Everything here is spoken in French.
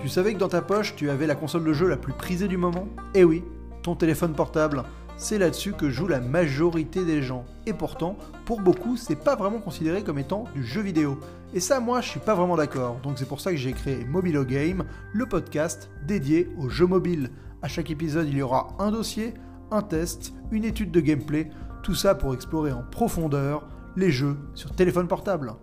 Tu savais que dans ta poche, tu avais la console de jeu la plus prisée du moment? Eh oui, ton téléphone portable. C'est là-dessus que joue la majorité des gens. Et pourtant, pour beaucoup, c'est pas vraiment considéré comme étant du jeu vidéo. Et ça, moi, je suis pas vraiment d'accord. Donc c'est pour ça que j'ai créé Mobilo Game, le podcast dédié aux jeux mobiles. À chaque épisode, il y aura un dossier, un test, une étude de gameplay, tout ça pour explorer en profondeur les jeux sur téléphone portable.